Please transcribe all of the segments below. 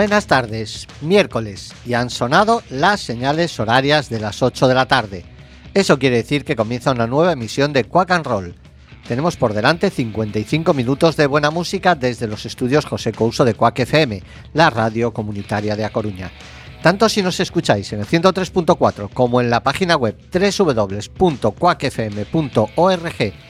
Buenas tardes, miércoles, y han sonado las señales horarias de las 8 de la tarde. Eso quiere decir que comienza una nueva emisión de Quack and Roll. Tenemos por delante 55 minutos de buena música desde los estudios José Couso de Quack FM, la radio comunitaria de A Coruña. Tanto si nos escucháis en el 103.4 como en la página web www.quackfm.org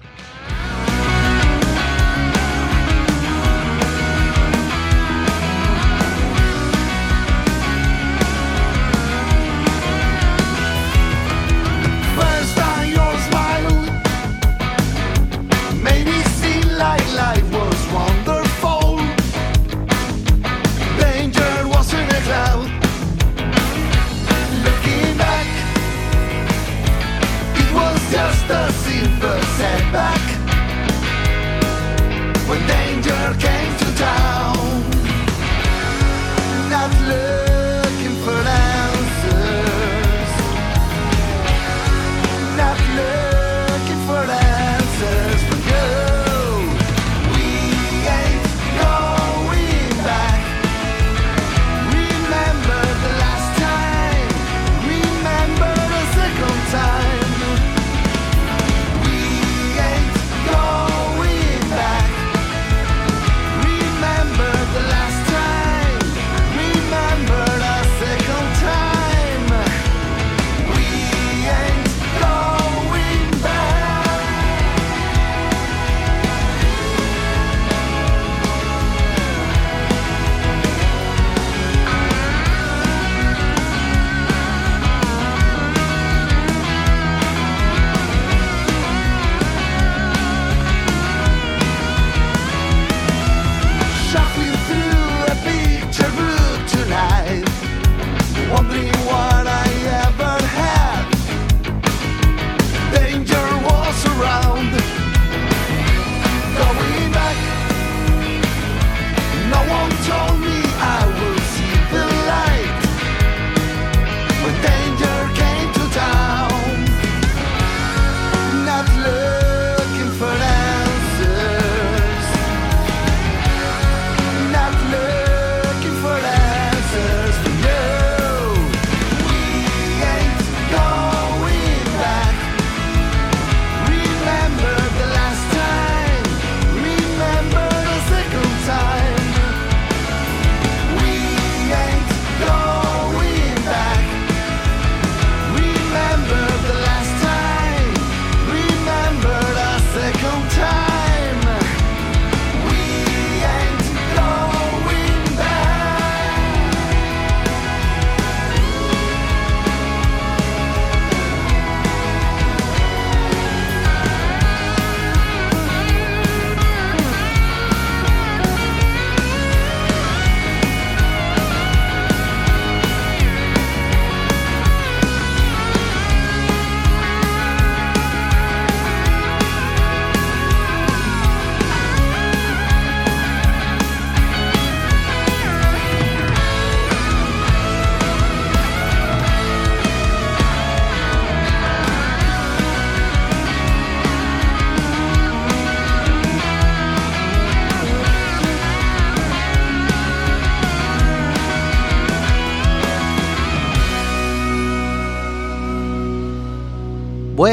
Simple setback. When danger came to town, not looking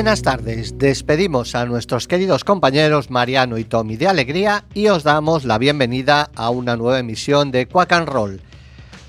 Buenas tardes, despedimos a nuestros queridos compañeros Mariano y Tommy de Alegría y os damos la bienvenida a una nueva emisión de Quack and Roll.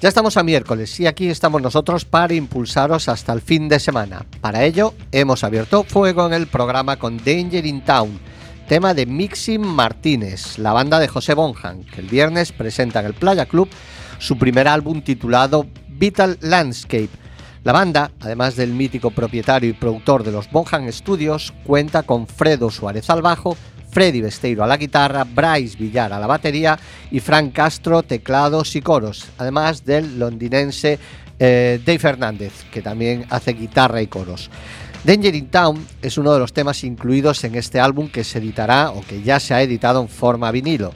Ya estamos a miércoles y aquí estamos nosotros para impulsaros hasta el fin de semana. Para ello, hemos abierto fuego en el programa con Danger in Town, tema de Mixing Martínez, la banda de José Bonham, que el viernes presenta en el Playa Club su primer álbum titulado Vital Landscape. La banda, además del mítico propietario y productor de los Bonham Studios, cuenta con Fredo Suárez al bajo, Freddy Besteiro a la guitarra, Bryce Villar a la batería y Frank Castro teclados y coros, además del londinense eh, Dave Fernández, que también hace guitarra y coros. Danger in Town es uno de los temas incluidos en este álbum que se editará o que ya se ha editado en forma vinilo.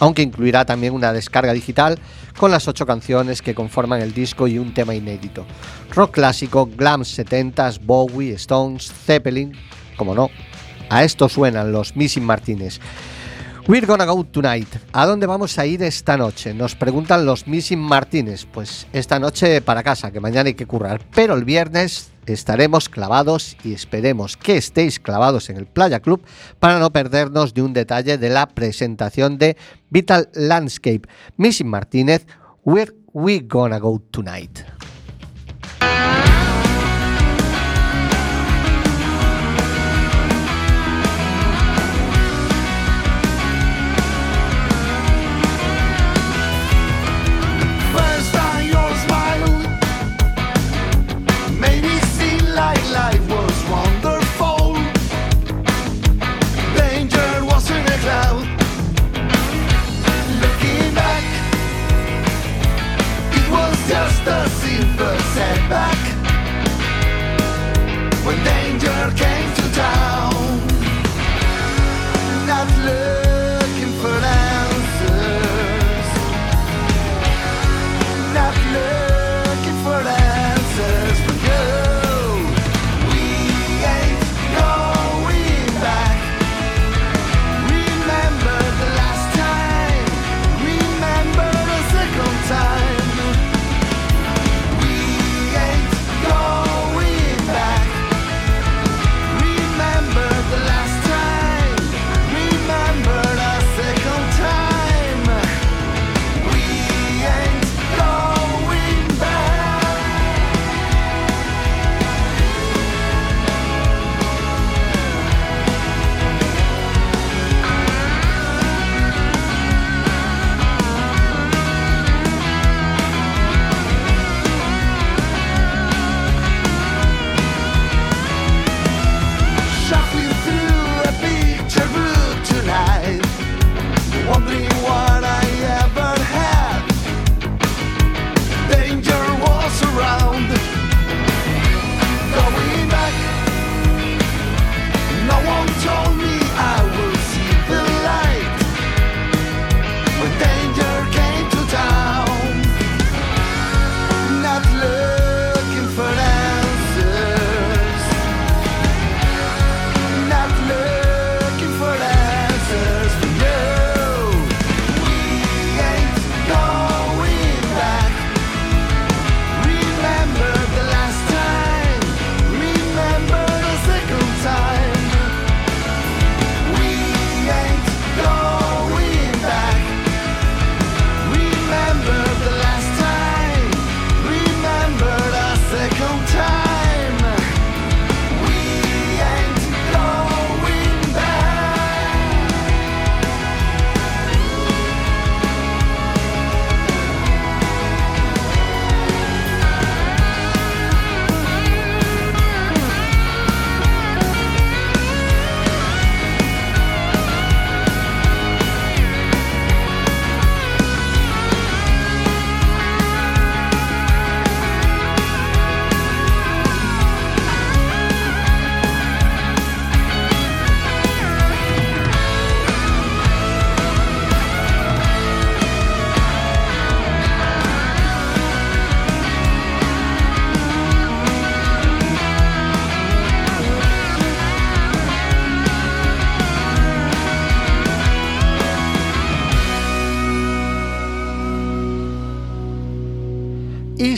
Aunque incluirá también una descarga digital con las ocho canciones que conforman el disco y un tema inédito. Rock clásico, glam 70s, Bowie, Stones, Zeppelin, como no. A esto suenan los Missing Martínez. We're gonna go tonight. ¿A dónde vamos a ir esta noche? Nos preguntan los Missing Martínez. Pues esta noche para casa, que mañana hay que currar. Pero el viernes estaremos clavados y esperemos que estéis clavados en el Playa Club para no perdernos de un detalle de la presentación de Vital Landscape. Missing Martínez, Where We Gonna Go Tonight. Came to town,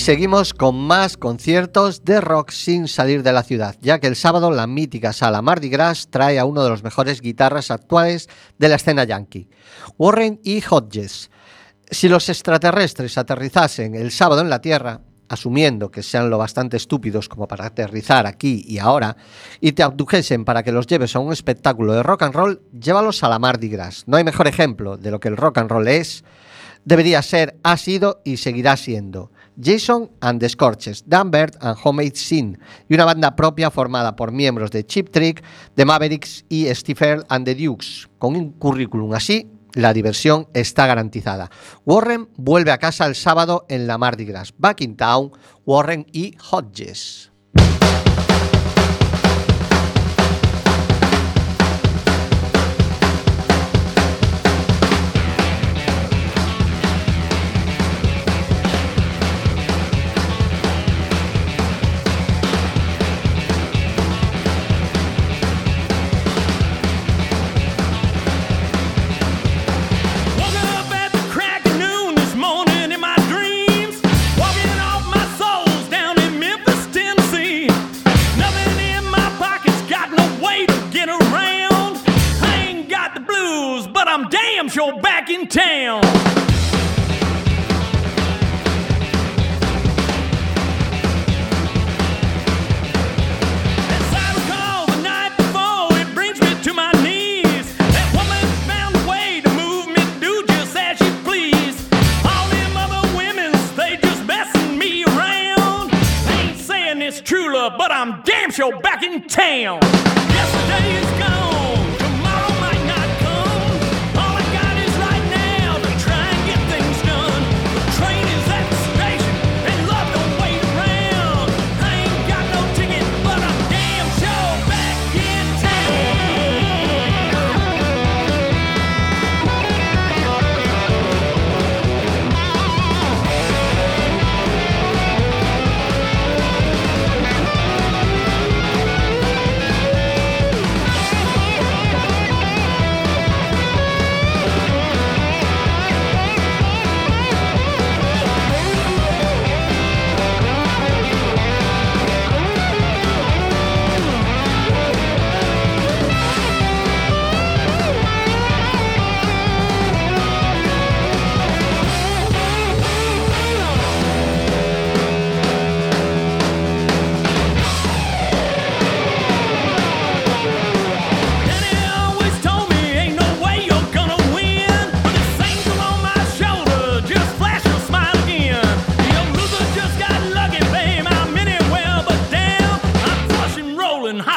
seguimos con más conciertos de rock sin salir de la ciudad, ya que el sábado la mítica sala Mardi Gras trae a uno de los mejores guitarras actuales de la escena yankee, Warren y Hodges. Si los extraterrestres aterrizasen el sábado en la Tierra, asumiendo que sean lo bastante estúpidos como para aterrizar aquí y ahora, y te abdujesen para que los lleves a un espectáculo de rock and roll, llévalos a la Mardi Gras. No hay mejor ejemplo de lo que el rock and roll es, debería ser, ha sido y seguirá siendo. Jason and the Scorches, Dan Bird and Homemade Sin, y una banda propia formada por miembros de Chip Trick, The Mavericks y Earle and the Dukes. Con un currículum así, la diversión está garantizada. Warren vuelve a casa el sábado en la Mardi Gras. Back in Town, Warren y Hodges. town.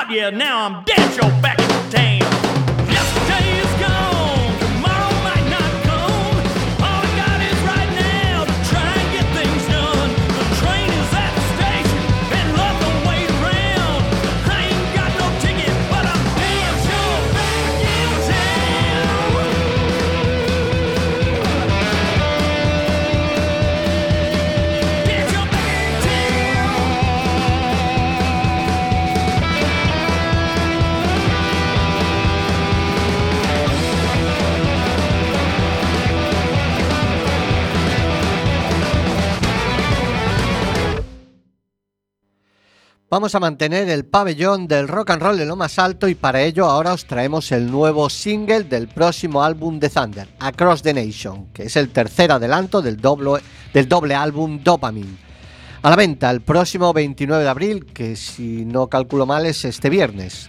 yeah, now I'm dead, your back the tame. Vamos a mantener el pabellón del rock and roll en lo más alto y para ello ahora os traemos el nuevo single del próximo álbum de Thunder, Across the Nation, que es el tercer adelanto del doble, del doble álbum Dopamine. A la venta el próximo 29 de abril, que si no calculo mal es este viernes.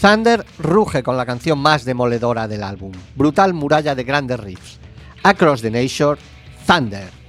Thunder ruge con la canción más demoledora del álbum, Brutal Muralla de Grandes Riffs. Across the Nation, Thunder.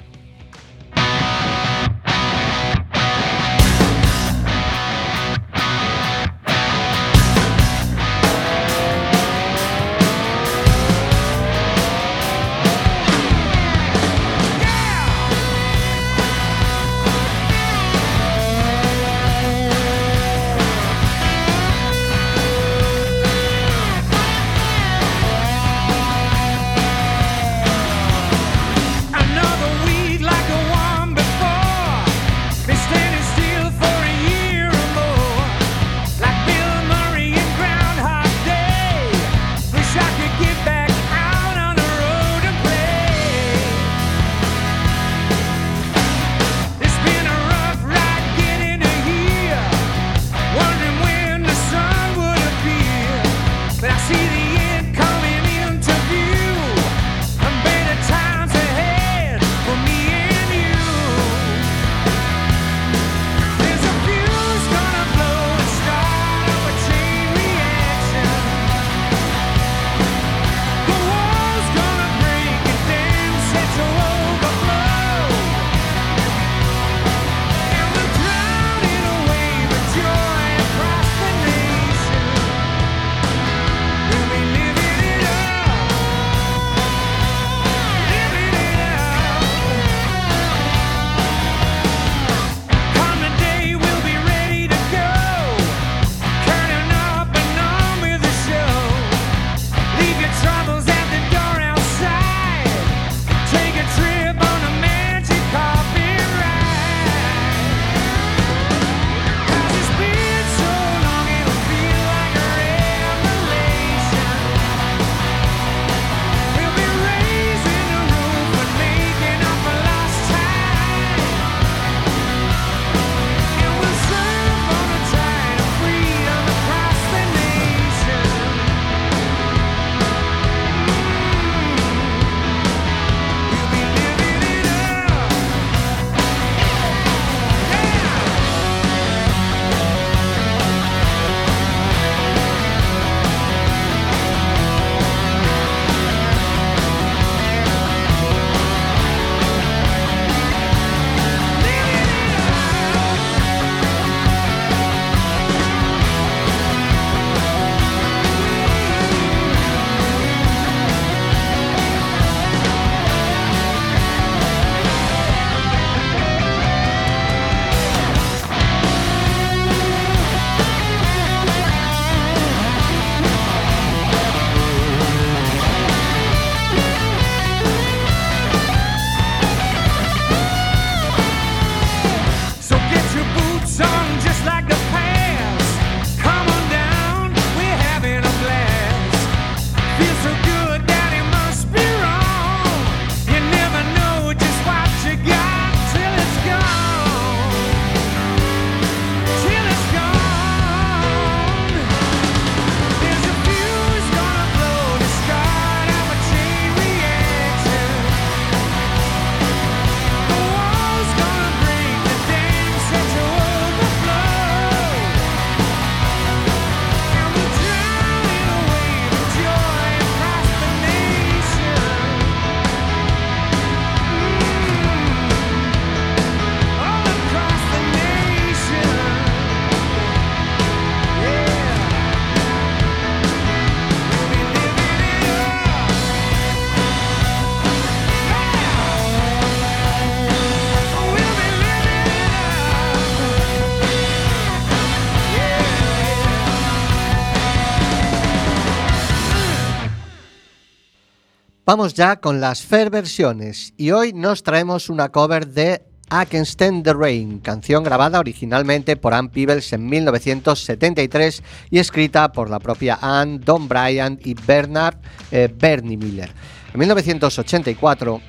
Vamos ya con las fair versiones y hoy nos traemos una cover de I Can Stand the Rain, canción grabada originalmente por Ann Peebles en 1973 y escrita por la propia Ann, Don Bryant y Bernard eh, Bernie Miller. En 1984,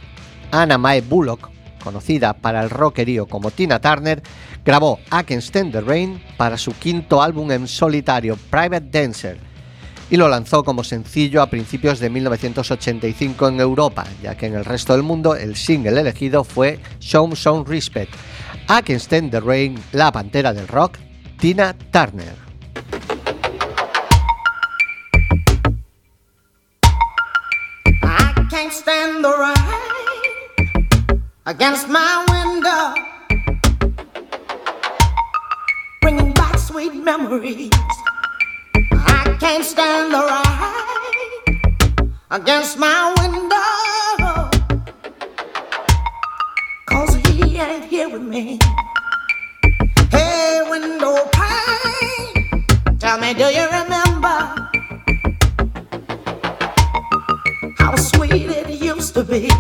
Anna Mae Bullock, conocida para el rockerío como Tina Turner, grabó I Can Stand the Rain para su quinto álbum en solitario, Private Dancer y lo lanzó como sencillo a principios de 1985 en Europa, ya que en el resto del mundo el single elegido fue Show Some Respect. Stand the Rain, la pantera del rock, Tina Turner. Against my window, bringing back sweet memories. I can't stand the rain against my window, cause he ain't here with me. Hey, window pane, tell me, do you remember? how sweet it used to be.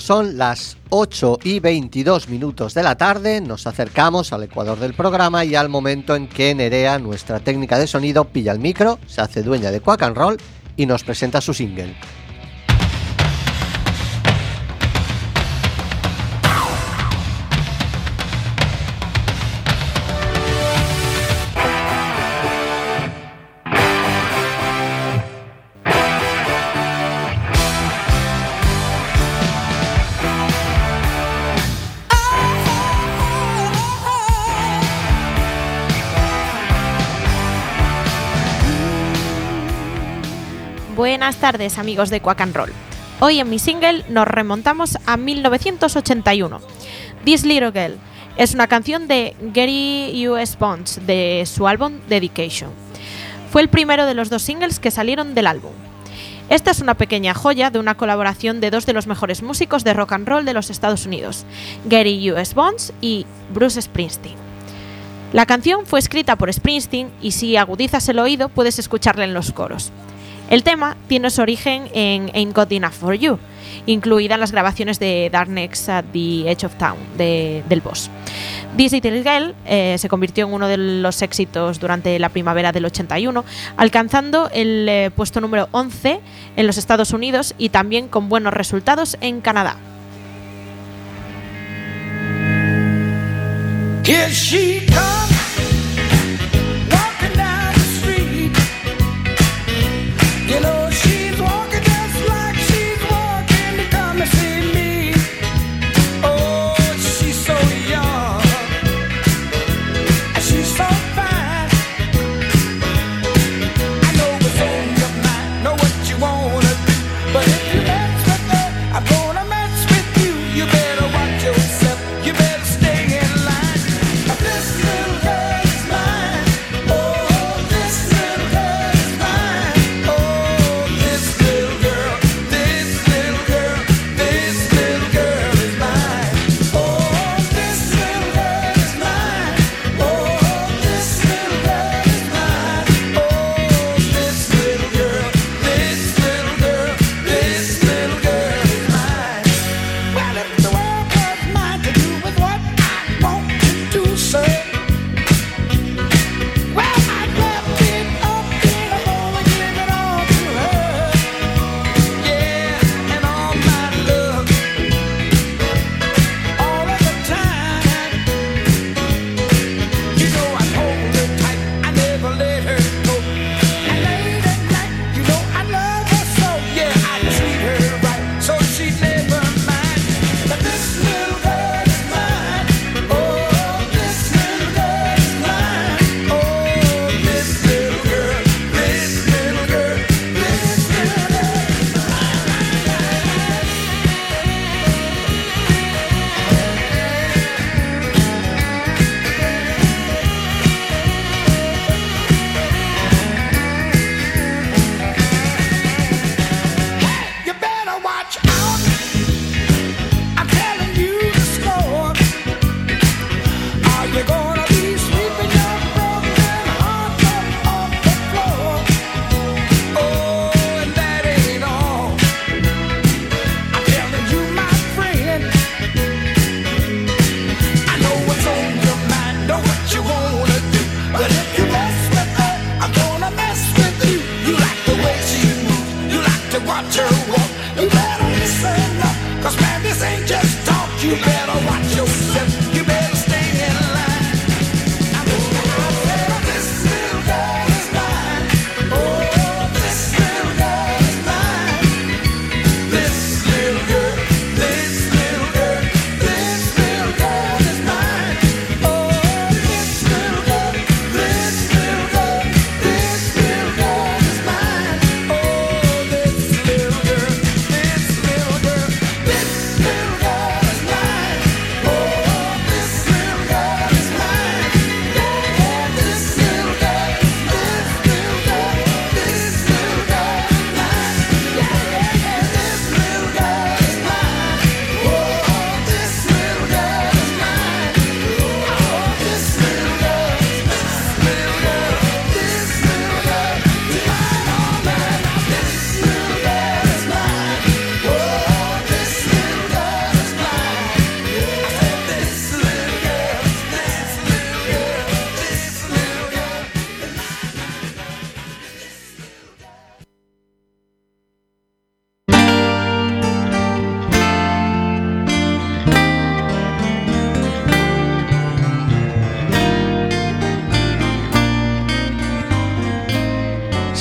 Son las 8 y 22 minutos de la tarde, nos acercamos al ecuador del programa y al momento en que Nerea, nuestra técnica de sonido, pilla el micro, se hace dueña de Quack and Roll y nos presenta su single. Buenas tardes amigos de Quack and Roll. Hoy en mi single nos remontamos a 1981. This Little Girl es una canción de Gary U.S. Bonds de su álbum Dedication. Fue el primero de los dos singles que salieron del álbum. Esta es una pequeña joya de una colaboración de dos de los mejores músicos de rock and roll de los Estados Unidos, Gary U.S. Bonds y Bruce Springsteen. La canción fue escrita por Springsteen y si agudizas el oído puedes escucharla en los coros. El tema tiene su origen en Ain't Got Enough for You, incluida en las grabaciones de Darkness at the Edge of Town de- del Boss. This Little Girl eh, se convirtió en uno de los éxitos durante la primavera del 81, alcanzando el eh, puesto número 11 en los Estados Unidos y también con buenos resultados en Canadá.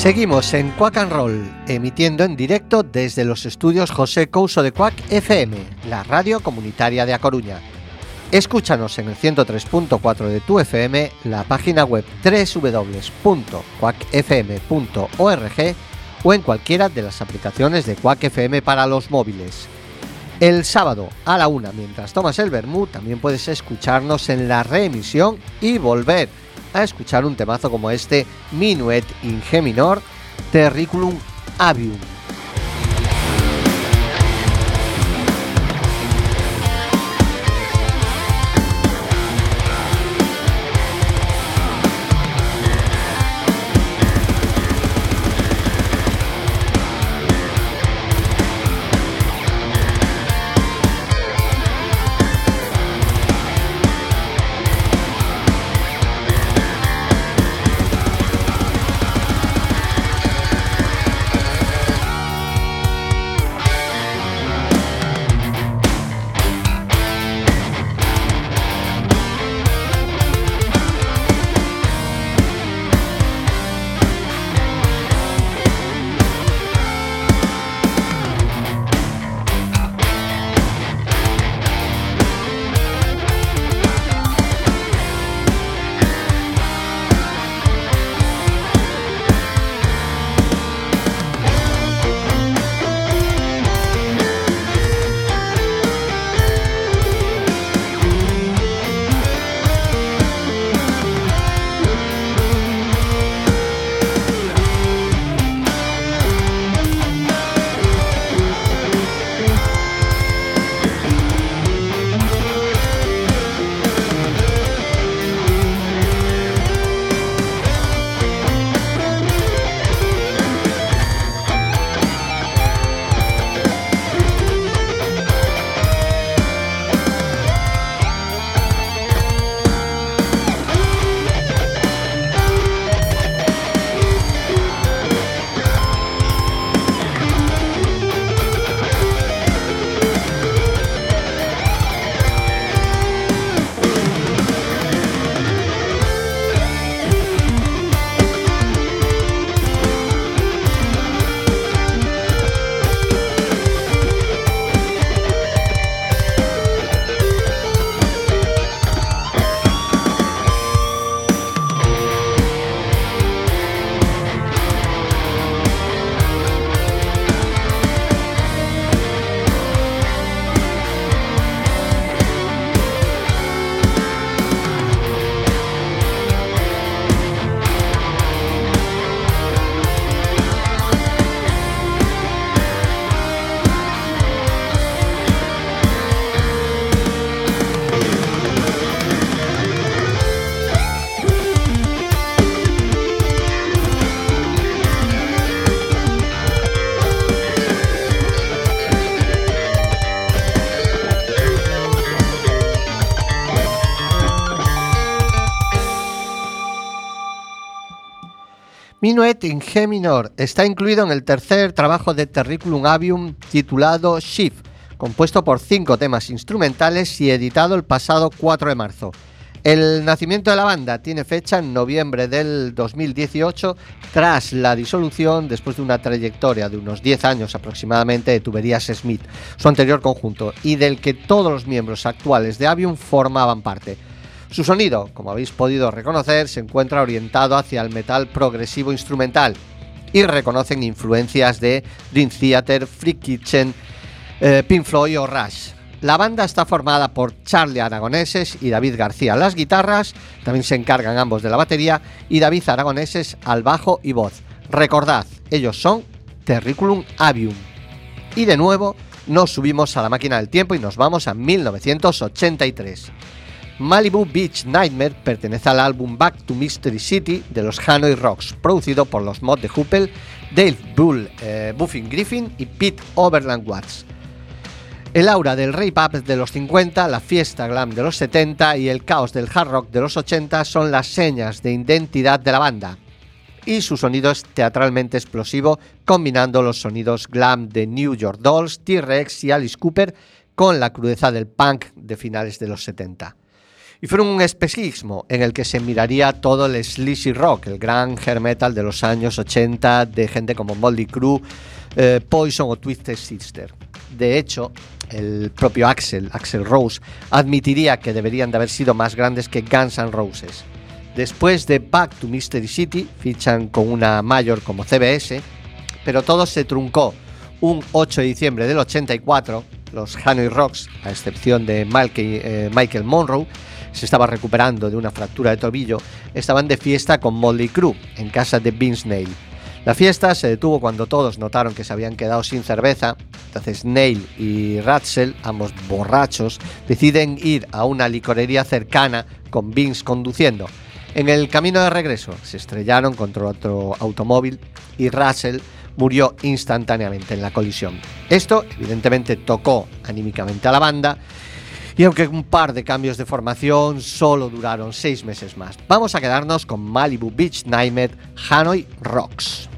Seguimos en Quack and Roll, emitiendo en directo desde los estudios José Couso de Quack FM, la radio comunitaria de A Coruña. Escúchanos en el 103.4 de tu FM, la página web www.quackfm.org o en cualquiera de las aplicaciones de Quack FM para los móviles. El sábado a la una, mientras tomas el vermú, también puedes escucharnos en la reemisión y volver a escuchar un temazo como este Minuet in G minor, Terriculum Avium. Minuet in G minor está incluido en el tercer trabajo de Terriculum Avium titulado Shift, compuesto por cinco temas instrumentales y editado el pasado 4 de marzo. El nacimiento de la banda tiene fecha en noviembre del 2018 tras la disolución después de una trayectoria de unos 10 años aproximadamente de Tuberías Smith, su anterior conjunto, y del que todos los miembros actuales de Avium formaban parte. Su sonido, como habéis podido reconocer, se encuentra orientado hacia el metal progresivo instrumental y reconocen influencias de Dream Theater, Freak Kitchen, eh, Pink Floyd o Rush. La banda está formada por Charlie Aragoneses y David García las guitarras, también se encargan ambos de la batería, y David Aragoneses al bajo y voz. Recordad, ellos son Terriculum Avium. Y de nuevo nos subimos a la máquina del tiempo y nos vamos a 1983. Malibu Beach Nightmare pertenece al álbum Back to Mystery City de los Hanoi Rocks, producido por los Mod de Huppel, Dave Bull, eh, Buffin Griffin y Pete Overland Watts. El aura del rave pop de los 50, la fiesta glam de los 70 y el caos del hard rock de los 80 son las señas de identidad de la banda. Y su sonido es teatralmente explosivo, combinando los sonidos glam de New York Dolls, T-Rex y Alice Cooper con la crudeza del punk de finales de los 70 y fueron un espejismo en el que se miraría todo el sleazy rock, el gran hair metal de los años 80 de gente como Moldy Crew, eh, Poison o Twisted Sister. De hecho, el propio Axel, Axel Rose, admitiría que deberían de haber sido más grandes que Guns N' Roses. Después de Back to Mystery City, fichan con una mayor como CBS, pero todo se truncó. Un 8 de diciembre del 84, los Hanoi Rocks, a excepción de eh, Michael Monroe, se estaba recuperando de una fractura de tobillo, estaban de fiesta con Motley Crue en casa de Vince Neil. La fiesta se detuvo cuando todos notaron que se habían quedado sin cerveza, entonces Neil y Ratzel, ambos borrachos, deciden ir a una licorería cercana con Vince conduciendo. En el camino de regreso se estrellaron contra otro automóvil y Russell murió instantáneamente en la colisión. Esto evidentemente tocó anímicamente a la banda y aunque un par de cambios de formación solo duraron seis meses más. Vamos a quedarnos con Malibu Beach Nightmare Hanoi Rocks.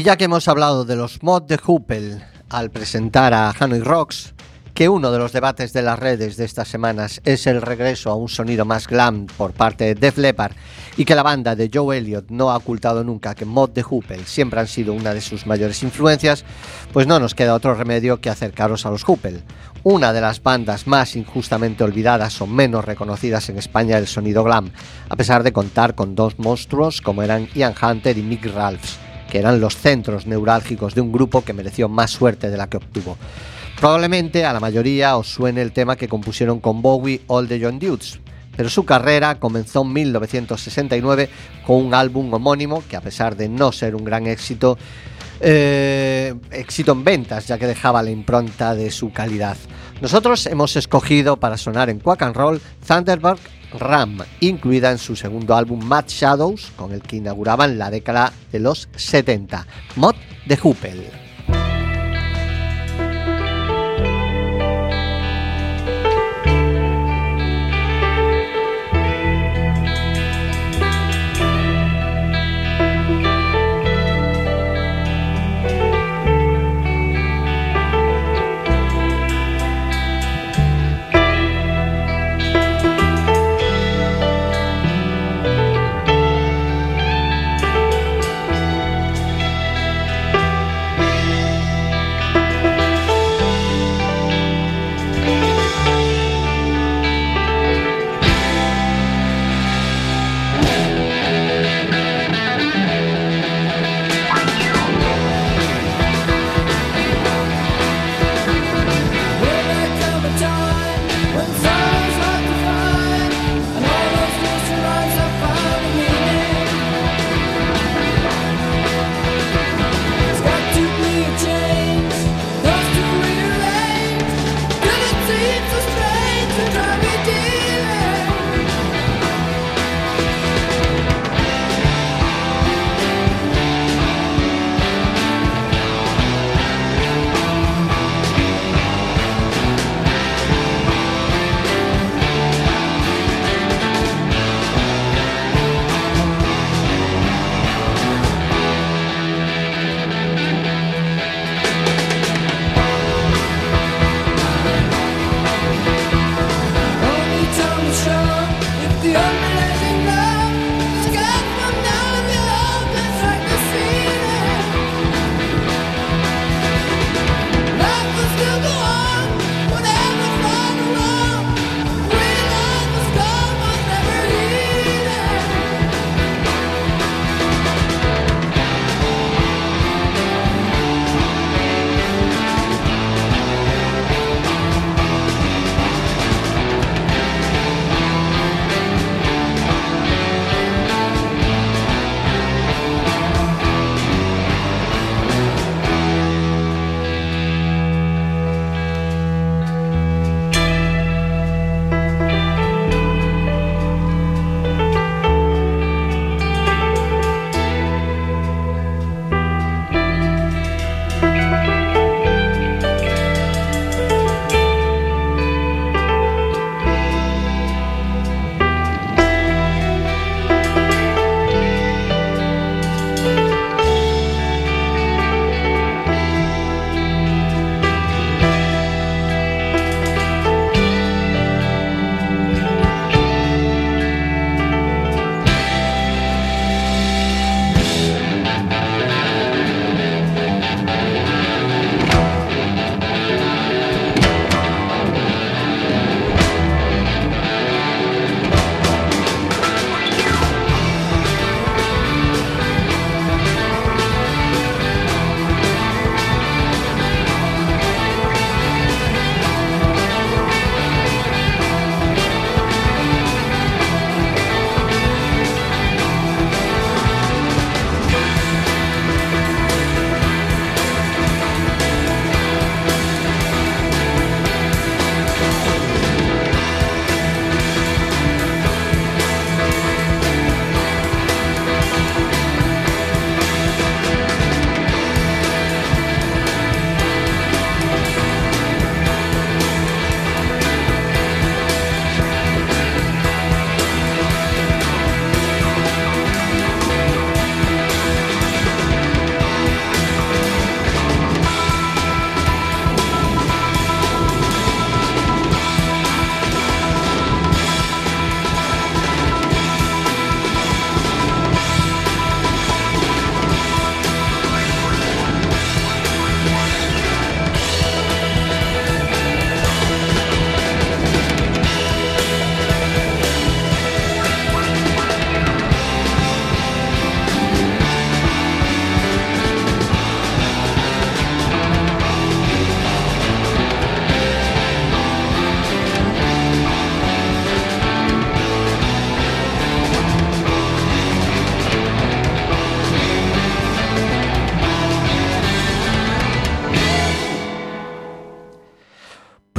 Y ya que hemos hablado de los mods de Hoople al presentar a Hanoi Rocks, que uno de los debates de las redes de estas semanas es el regreso a un sonido más glam por parte de Def Leppard y que la banda de Joe Elliott no ha ocultado nunca que Mod de Hoople siempre han sido una de sus mayores influencias, pues no nos queda otro remedio que acercaros a los Hoople, una de las bandas más injustamente olvidadas o menos reconocidas en España del sonido glam, a pesar de contar con dos monstruos como eran Ian Hunter y Mick Ralphs que eran los centros neurálgicos de un grupo que mereció más suerte de la que obtuvo. Probablemente a la mayoría os suene el tema que compusieron con Bowie All the Young Dudes, pero su carrera comenzó en 1969 con un álbum homónimo que a pesar de no ser un gran éxito, eh, éxito en ventas, ya que dejaba la impronta de su calidad. Nosotros hemos escogido para sonar en Quack and Roll Thunderbird Ram, incluida en su segundo álbum Mad Shadows, con el que inauguraban la década de los 70, Mod de Hoople.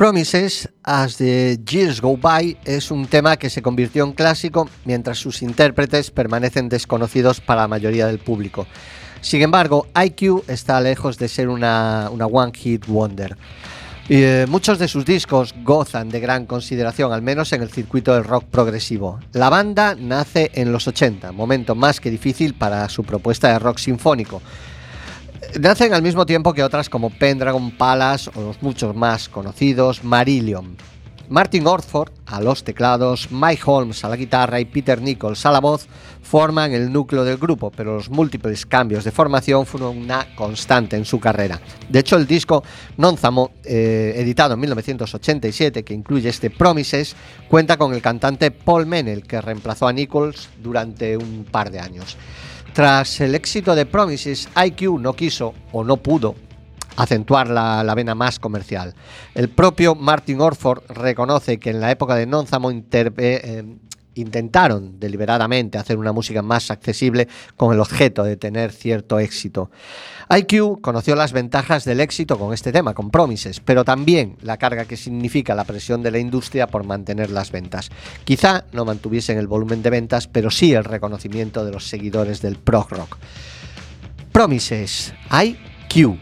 Promises as the Years Go By es un tema que se convirtió en clásico mientras sus intérpretes permanecen desconocidos para la mayoría del público. Sin embargo, IQ está lejos de ser una, una One Hit Wonder. Y, eh, muchos de sus discos gozan de gran consideración, al menos en el circuito del rock progresivo. La banda nace en los 80, momento más que difícil para su propuesta de rock sinfónico. Nacen al mismo tiempo que otras como Pendragon Palace o los muchos más conocidos Marillion. Martin Orford a los teclados, Mike Holmes a la guitarra y Peter Nichols a la voz forman el núcleo del grupo, pero los múltiples cambios de formación fueron una constante en su carrera. De hecho, el disco Nonzamo, eh, editado en 1987, que incluye este Promises, cuenta con el cantante Paul Menel, que reemplazó a Nichols durante un par de años. Tras el éxito de Promises, IQ no quiso o no pudo acentuar la, la vena más comercial. El propio Martin Orford reconoce que en la época de Nonzamo interve- eh, intentaron deliberadamente hacer una música más accesible con el objeto de tener cierto éxito. IQ conoció las ventajas del éxito con este tema, con Promises, pero también la carga que significa la presión de la industria por mantener las ventas. Quizá no mantuviesen el volumen de ventas, pero sí el reconocimiento de los seguidores del prog rock. Promises, IQ.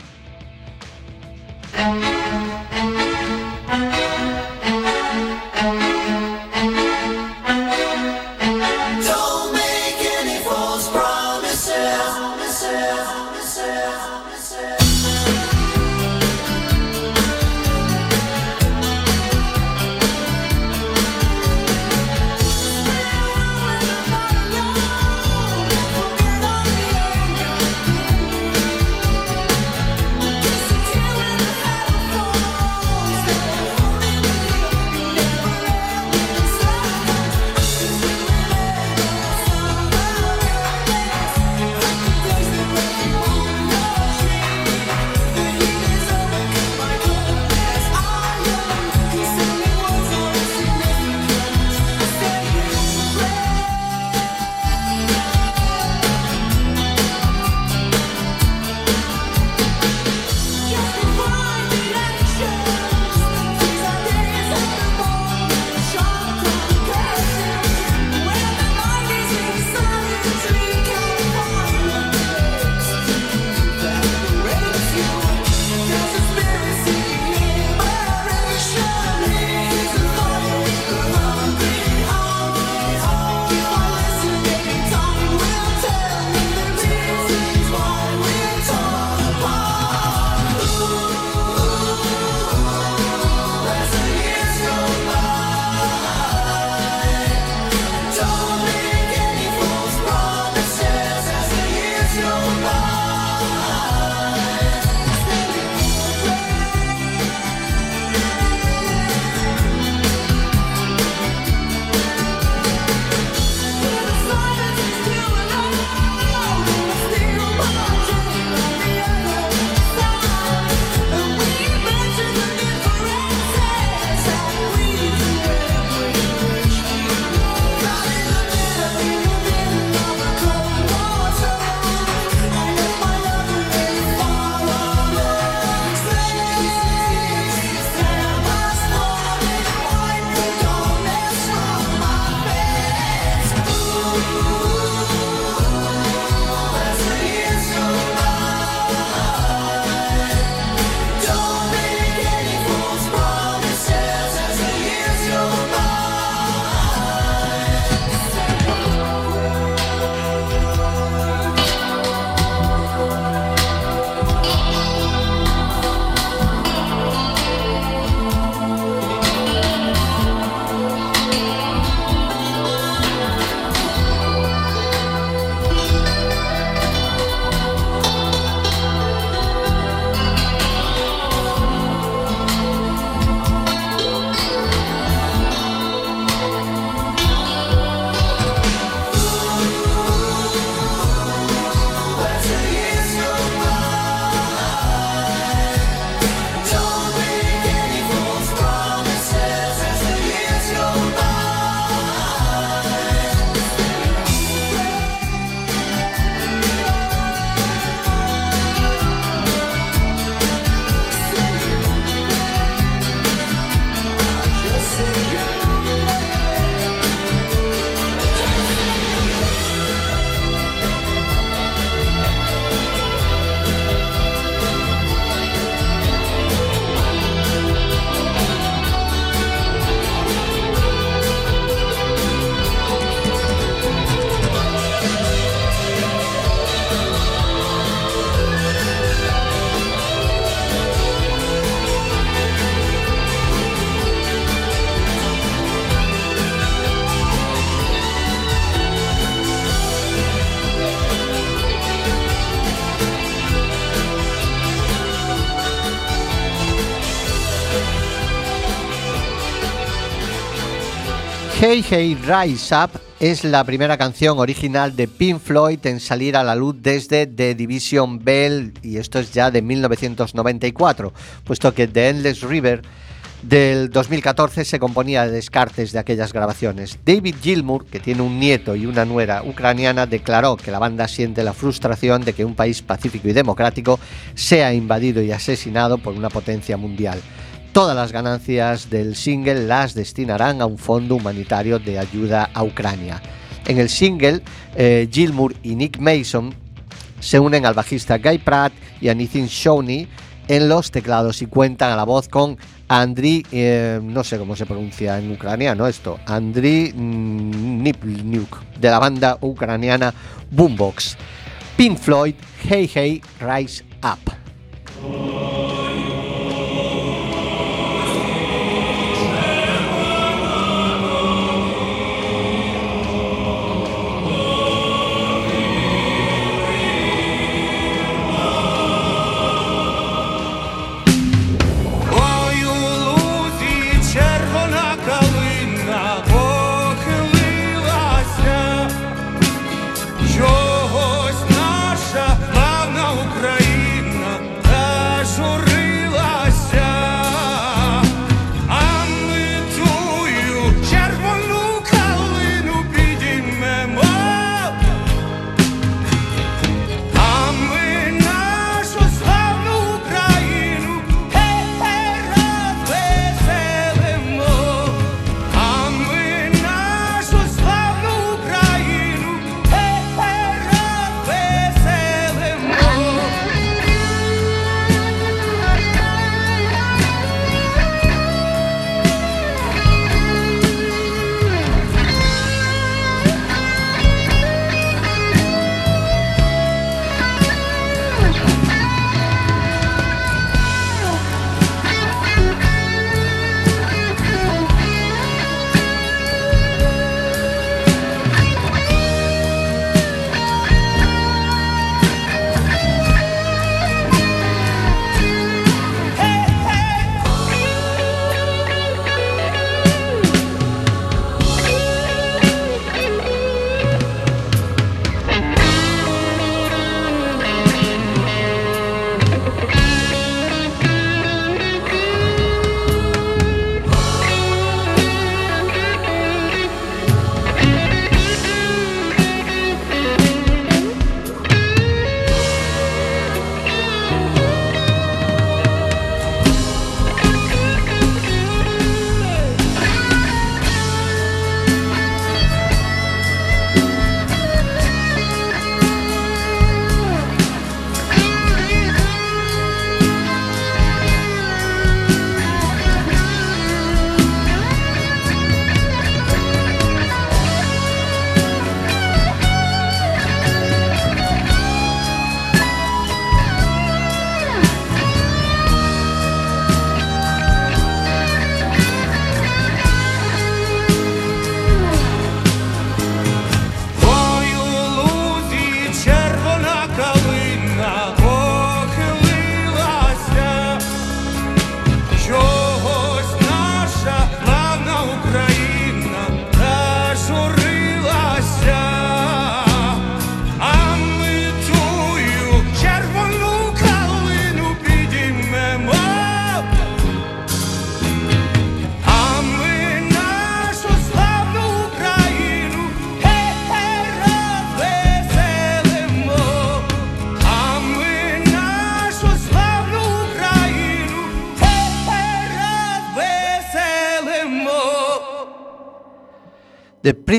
Hey Hey Rise Up es la primera canción original de Pink Floyd en salir a la luz desde The Division Bell y esto es ya de 1994, puesto que The Endless River del 2014 se componía de descartes de aquellas grabaciones. David Gilmour, que tiene un nieto y una nuera ucraniana, declaró que la banda siente la frustración de que un país pacífico y democrático sea invadido y asesinado por una potencia mundial. Todas las ganancias del single las destinarán a un fondo humanitario de ayuda a Ucrania. En el single, eh, Gilmour y Nick Mason se unen al bajista Guy Pratt y a Nitin Shoney en los teclados y cuentan a la voz con Andriy, eh, no sé cómo se pronuncia en ucraniano esto, Andriy Nipniuk, de la banda ucraniana Boombox. Pink Floyd, Hey Hey, Rise Up.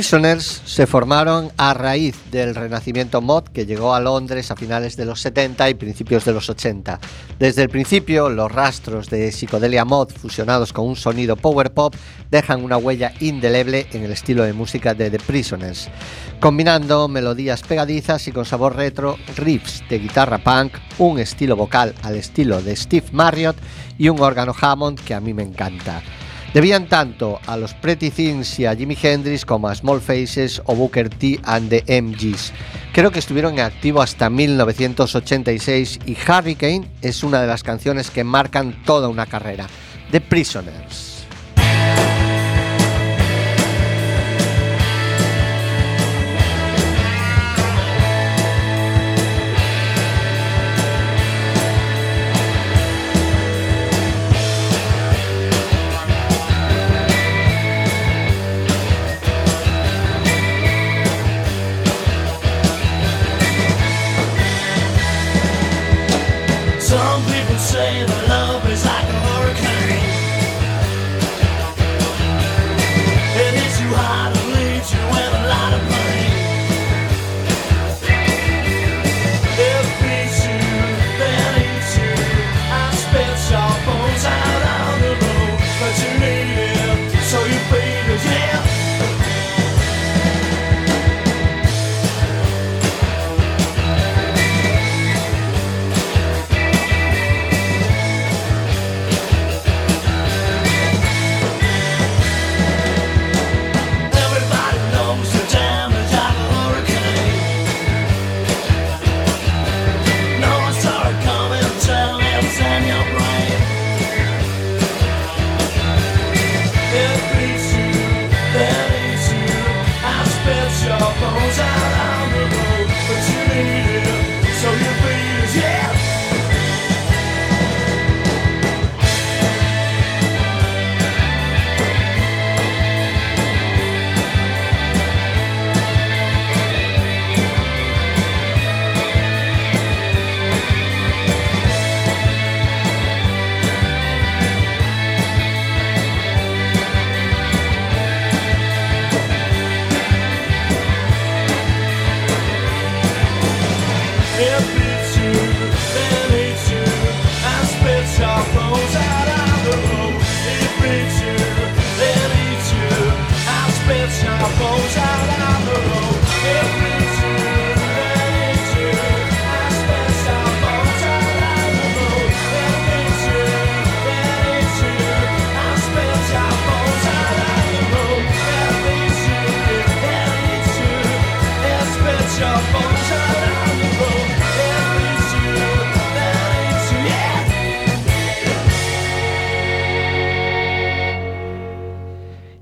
Prisoners se formaron a raíz del renacimiento mod que llegó a Londres a finales de los 70 y principios de los 80. Desde el principio, los rastros de psicodelia mod fusionados con un sonido power pop dejan una huella indeleble en el estilo de música de The Prisoners, combinando melodías pegadizas y con sabor retro, riffs de guitarra punk, un estilo vocal al estilo de Steve Marriott y un órgano Hammond que a mí me encanta. Debían tanto a los Pretty Things y a Jimi Hendrix como a Small Faces o Booker T and the MGs. Creo que estuvieron en activo hasta 1986 y Hurricane es una de las canciones que marcan toda una carrera. The Prisoners.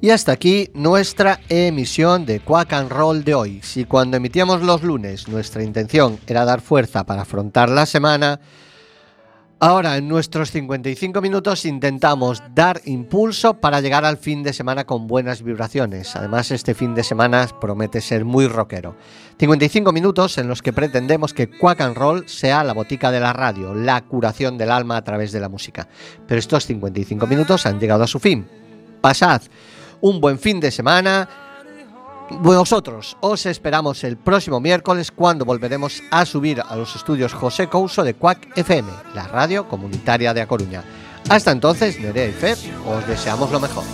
Y hasta aquí nuestra emisión de Quack and Roll de hoy. Si cuando emitíamos los lunes nuestra intención era dar fuerza para afrontar la semana, ahora en nuestros 55 minutos intentamos dar impulso para llegar al fin de semana con buenas vibraciones. Además, este fin de semana promete ser muy rockero. 55 minutos en los que pretendemos que Quack and Roll sea la botica de la radio, la curación del alma a través de la música. Pero estos 55 minutos han llegado a su fin. Pasad un buen fin de semana. Vosotros os esperamos el próximo miércoles cuando volveremos a subir a los estudios José Couso de Cuac FM, la radio comunitaria de A Coruña. Hasta entonces, Nerea y Feb, os deseamos lo mejor.